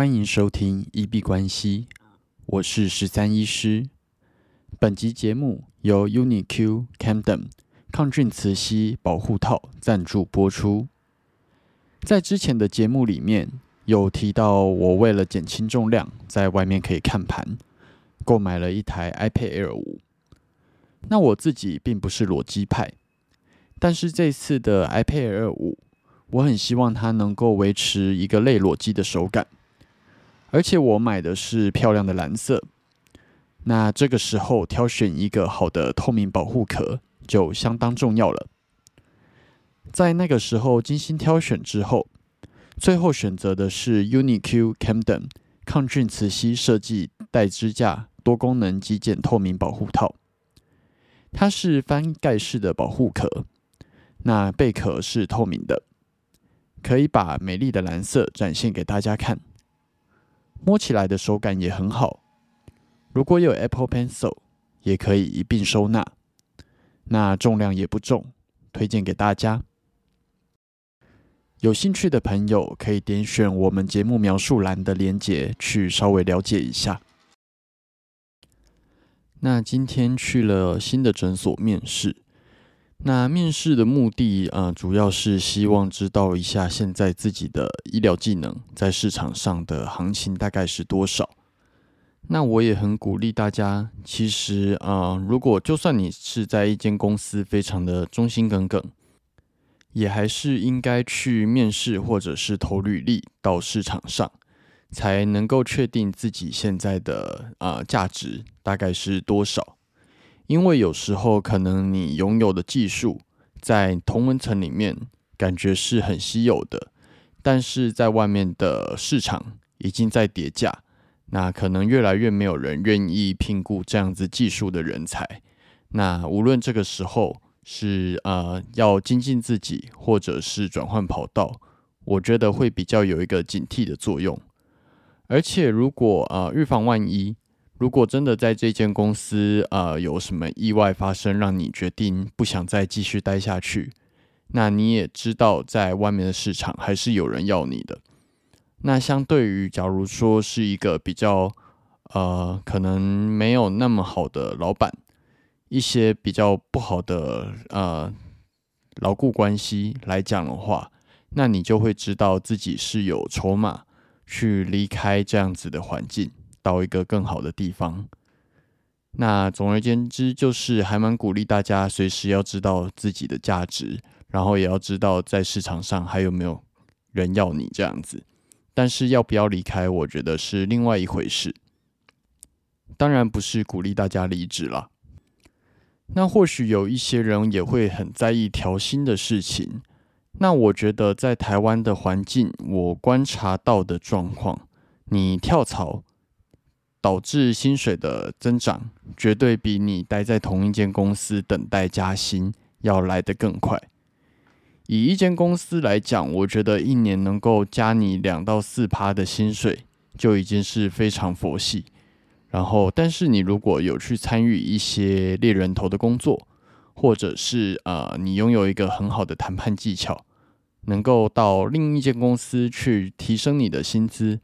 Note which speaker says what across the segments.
Speaker 1: 欢迎收听一币关系，我是十三医师。本集节目由 UniQ Camden 抗菌磁吸保护套赞助播出。在之前的节目里面有提到，我为了减轻重量，在外面可以看盘，购买了一台 iPad Air 五。那我自己并不是裸机派，但是这次的 iPad Air 五，我很希望它能够维持一个类裸机的手感。而且我买的是漂亮的蓝色，那这个时候挑选一个好的透明保护壳就相当重要了。在那个时候精心挑选之后，最后选择的是 UniQ Camden 抗菌磁吸设计带支架多功能极简透明保护套。它是翻盖式的保护壳，那贝壳是透明的，可以把美丽的蓝色展现给大家看。摸起来的手感也很好，如果有 Apple Pencil，也可以一并收纳。那重量也不重，推荐给大家。有兴趣的朋友可以点选我们节目描述栏的链接去稍微了解一下。那今天去了新的诊所面试。那面试的目的啊，主要是希望知道一下现在自己的医疗技能在市场上的行情大概是多少。那我也很鼓励大家，其实啊，如果就算你是在一间公司非常的忠心耿耿，也还是应该去面试或者是投履历到市场上，才能够确定自己现在的啊价值大概是多少。因为有时候可能你拥有的技术在同文层里面感觉是很稀有的，但是在外面的市场已经在叠价，那可能越来越没有人愿意聘雇这样子技术的人才。那无论这个时候是呃要精进自己，或者是转换跑道，我觉得会比较有一个警惕的作用。而且如果呃预防万一。如果真的在这间公司，呃，有什么意外发生，让你决定不想再继续待下去，那你也知道，在外面的市场还是有人要你的。那相对于，假如说是一个比较，呃，可能没有那么好的老板，一些比较不好的，呃，牢固关系来讲的话，那你就会知道自己是有筹码去离开这样子的环境。到一个更好的地方。那总而言之，就是还蛮鼓励大家随时要知道自己的价值，然后也要知道在市场上还有没有人要你这样子。但是要不要离开，我觉得是另外一回事。当然不是鼓励大家离职了。那或许有一些人也会很在意调薪的事情。那我觉得在台湾的环境，我观察到的状况，你跳槽。导致薪水的增长，绝对比你待在同一间公司等待加薪要来得更快。以一间公司来讲，我觉得一年能够加你两到四趴的薪水，就已经是非常佛系。然后，但是你如果有去参与一些猎人头的工作，或者是呃，你拥有一个很好的谈判技巧，能够到另一间公司去提升你的薪资。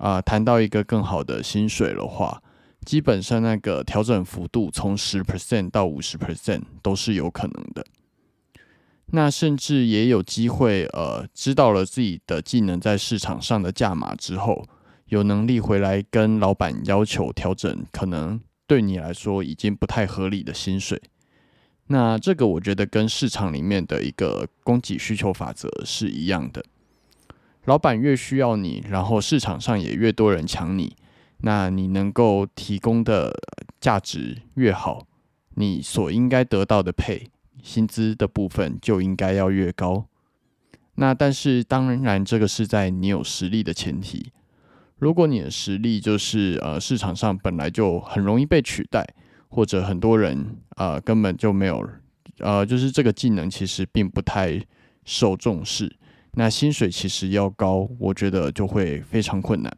Speaker 1: 啊，谈到一个更好的薪水的话，基本上那个调整幅度从十 percent 到五十 percent 都是有可能的。那甚至也有机会，呃，知道了自己的技能在市场上的价码之后，有能力回来跟老板要求调整，可能对你来说已经不太合理的薪水。那这个我觉得跟市场里面的一个供给需求法则是一样的。老板越需要你，然后市场上也越多人抢你，那你能够提供的价值越好，你所应该得到的配薪资的部分就应该要越高。那但是当然，这个是在你有实力的前提。如果你的实力就是呃市场上本来就很容易被取代，或者很多人呃根本就没有呃就是这个技能其实并不太受重视。那薪水其实要高，我觉得就会非常困难。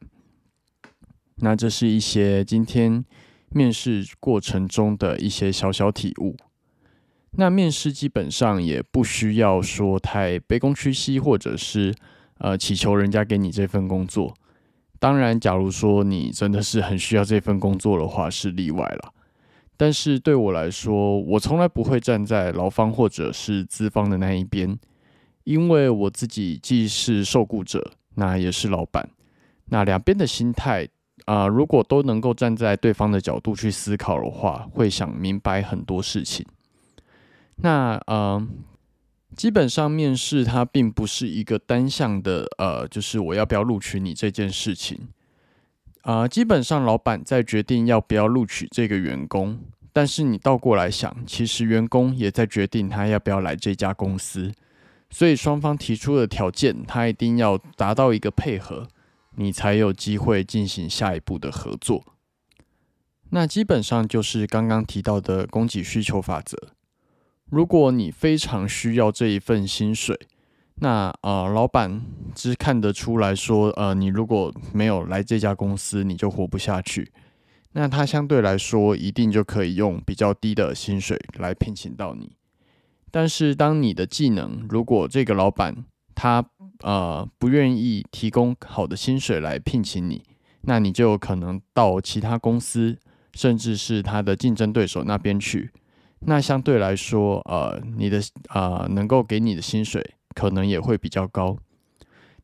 Speaker 1: 那这是一些今天面试过程中的一些小小体悟。那面试基本上也不需要说太卑躬屈膝，或者是呃祈求人家给你这份工作。当然，假如说你真的是很需要这份工作的话，是例外了。但是对我来说，我从来不会站在劳方或者是资方的那一边，因为我自己既是受雇者，那也是老板。那两边的心态啊，如果都能够站在对方的角度去思考的话，会想明白很多事情。那呃，基本上面试它并不是一个单向的，呃，就是我要不要录取你这件事情。啊，基本上老板在决定要不要录取这个员工，但是你倒过来想，其实员工也在决定他要不要来这家公司。所以双方提出的条件，他一定要达到一个配合，你才有机会进行下一步的合作。那基本上就是刚刚提到的供给需求法则。如果你非常需要这一份薪水，那呃，老板只看得出来说，呃，你如果没有来这家公司，你就活不下去。那他相对来说，一定就可以用比较低的薪水来聘请到你。但是，当你的技能如果这个老板他呃不愿意提供好的薪水来聘请你，那你就可能到其他公司，甚至是他的竞争对手那边去。那相对来说，呃，你的啊，能够给你的薪水可能也会比较高。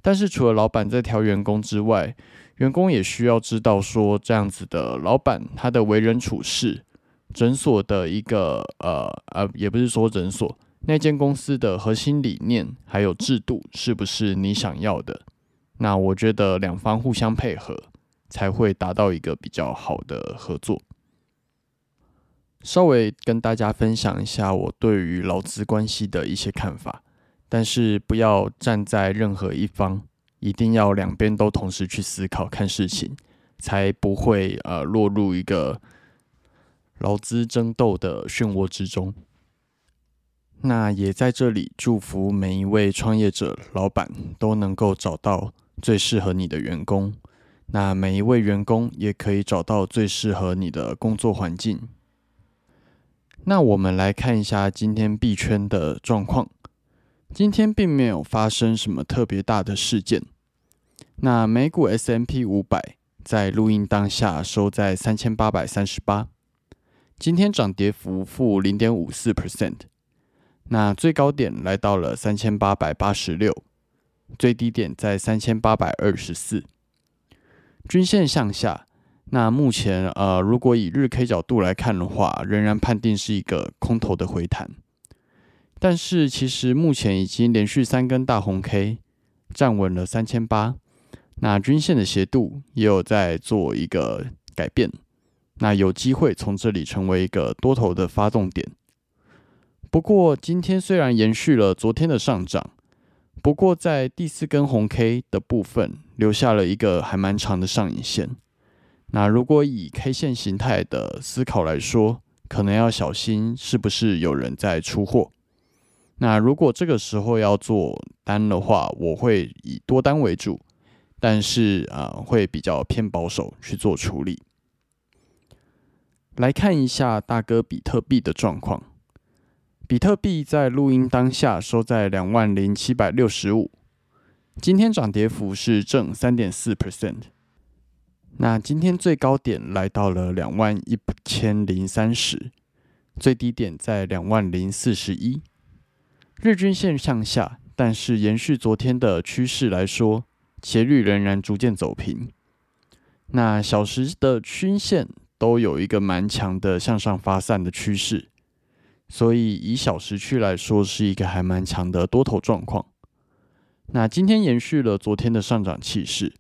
Speaker 1: 但是除了老板在挑员工之外，员工也需要知道说，这样子的老板他的为人处事，诊所的一个呃呃，也不是说诊所那间公司的核心理念还有制度是不是你想要的？那我觉得两方互相配合，才会达到一个比较好的合作。稍微跟大家分享一下我对于劳资关系的一些看法，但是不要站在任何一方，一定要两边都同时去思考看事情，才不会呃落入一个劳资争斗的漩涡之中。那也在这里祝福每一位创业者、老板都能够找到最适合你的员工，那每一位员工也可以找到最适合你的工作环境。那我们来看一下今天币圈的状况。今天并没有发生什么特别大的事件。那美股 S M P 五百在录音当下收在三千八百三十八，今天涨跌幅负零点五四 percent。那最高点来到了三千八百八十六，最低点在三千八百二十四，均线向下。那目前，呃，如果以日 K 角度来看的话，仍然判定是一个空头的回弹。但是，其实目前已经连续三根大红 K 站稳了三千八，那均线的斜度也有在做一个改变，那有机会从这里成为一个多头的发动点。不过，今天虽然延续了昨天的上涨，不过在第四根红 K 的部分留下了一个还蛮长的上影线。那如果以 K 线形态的思考来说，可能要小心是不是有人在出货。那如果这个时候要做单的话，我会以多单为主，但是啊会比较偏保守去做处理。来看一下大哥比特币的状况，比特币在录音当下收在两万零七百六十五，今天涨跌幅是正三点四 percent。那今天最高点来到了两万一千零三十，最低点在两万零四十一，日均线向下，但是延续昨天的趋势来说，斜率仍然逐渐走平。那小时的均线都有一个蛮强的向上发散的趋势，所以以小时区来说，是一个还蛮强的多头状况。那今天延续了昨天的上涨气势，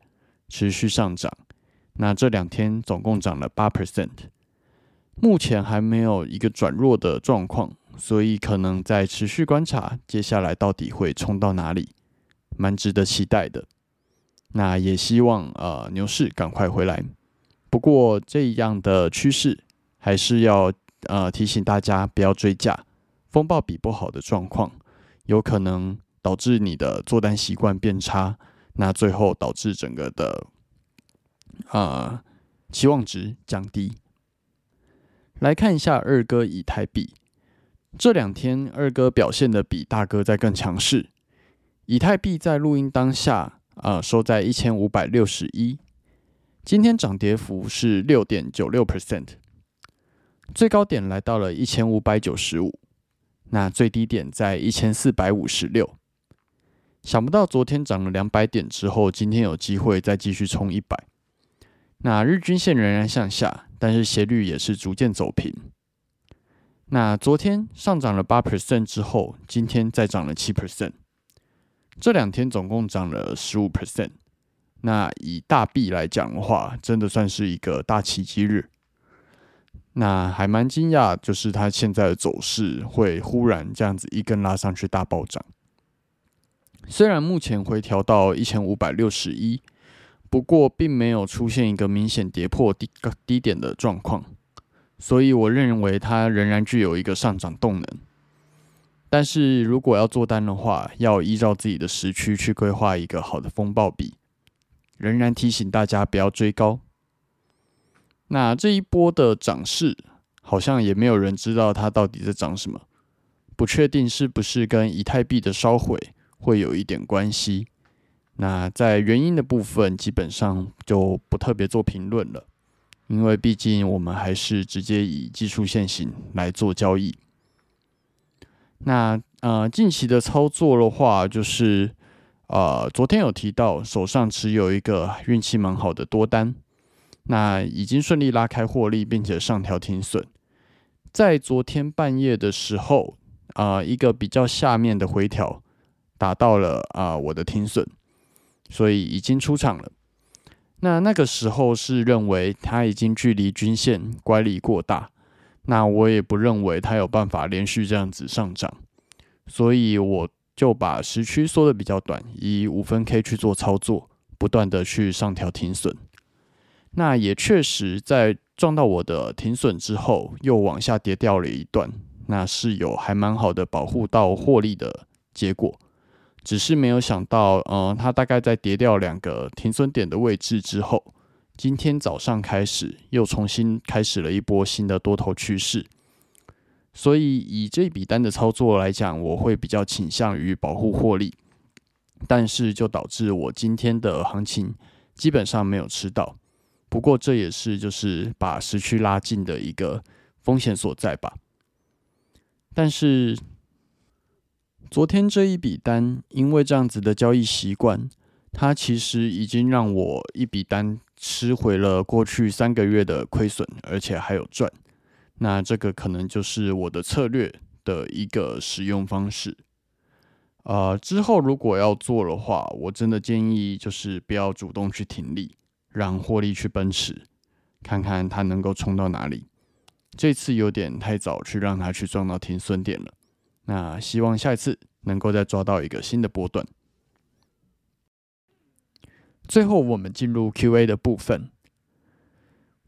Speaker 1: 持续上涨。那这两天总共涨了八 percent，目前还没有一个转弱的状况，所以可能在持续观察，接下来到底会冲到哪里，蛮值得期待的。那也希望呃牛市赶快回来。不过这样的趋势还是要呃提醒大家不要追价，风暴比不好的状况，有可能导致你的做单习惯变差，那最后导致整个的。啊，期望值降低。来看一下二哥以太币，这两天二哥表现的比大哥在更强势。以太币在录音当下啊，收在一千五百六十一，今天涨跌幅是六点九六 percent，最高点来到了一千五百九十五，那最低点在一千四百五十六。想不到昨天涨了两百点之后，今天有机会再继续冲一百。那日均线仍然向下，但是斜率也是逐渐走平。那昨天上涨了八 percent 之后，今天再涨了七 percent，这两天总共涨了十五 percent。那以大币来讲的话，真的算是一个大奇迹日。那还蛮惊讶，就是它现在的走势会忽然这样子一根拉上去大暴涨。虽然目前回调到一千五百六十一，不过并没有出现一个明显跌破低低点的状况，所以我认为它仍然具有一个上涨动能。但是如果要做单的话，要依照自己的时区去规划一个好的风暴比。仍然提醒大家不要追高。那这一波的涨势，好像也没有人知道它到底在涨什么，不确定是不是跟以太币的烧毁。会有一点关系。那在原因的部分，基本上就不特别做评论了，因为毕竟我们还是直接以技术线型来做交易。那呃，近期的操作的话，就是呃，昨天有提到手上持有一个运气蛮好的多单，那已经顺利拉开获利，并且上调停损。在昨天半夜的时候，啊，一个比较下面的回调。达到了啊，我的停损，所以已经出场了。那那个时候是认为它已经距离均线乖离过大，那我也不认为它有办法连续这样子上涨，所以我就把时区缩的比较短，以五分 K 去做操作，不断的去上调停损。那也确实在撞到我的停损之后，又往下跌掉了一段，那是有还蛮好的保护到获利的结果。只是没有想到，嗯，它大概在跌掉两个停损点的位置之后，今天早上开始又重新开始了一波新的多头趋势。所以以这笔单的操作来讲，我会比较倾向于保护获利，但是就导致我今天的行情基本上没有吃到。不过这也是就是把时区拉近的一个风险所在吧。但是。昨天这一笔单，因为这样子的交易习惯，它其实已经让我一笔单吃回了过去三个月的亏损，而且还有赚。那这个可能就是我的策略的一个使用方式。呃，之后如果要做的话，我真的建议就是不要主动去停利，让获利去奔驰，看看它能够冲到哪里。这次有点太早去让它去撞到停损点了。那希望下一次能够再抓到一个新的波段。最后，我们进入 Q&A 的部分。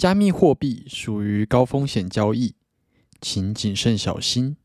Speaker 1: 加密货币属于高风险交易，请谨慎小心。